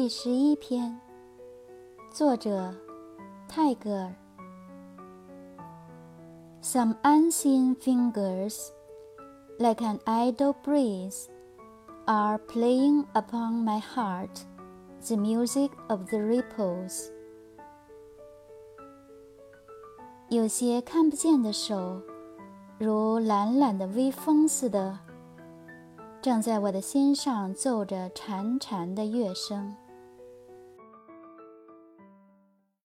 第十一篇作者泰戈尔 some unseen fingers like an idle breeze are playing upon my heart the music of the ripples 有些看不见的手如懒懒的微风似的正在我的心上奏着潺潺的乐声